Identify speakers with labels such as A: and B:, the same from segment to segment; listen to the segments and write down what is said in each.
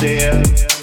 A: there.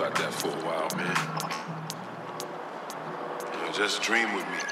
A: About that for a while, man. You know, just dream with me.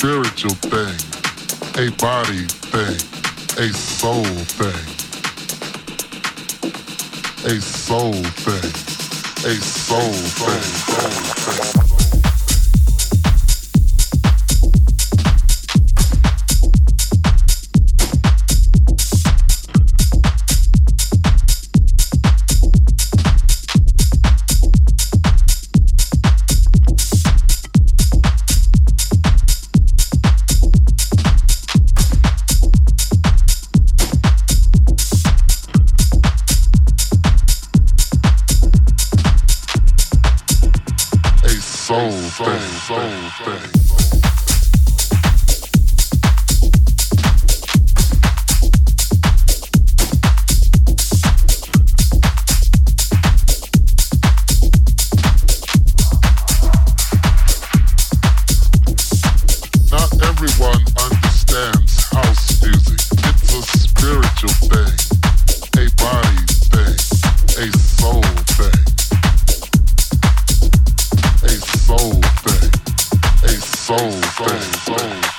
B: Spiritual thing, a body thing, a soul thing, a soul thing, a soul thing. soul. soul thing.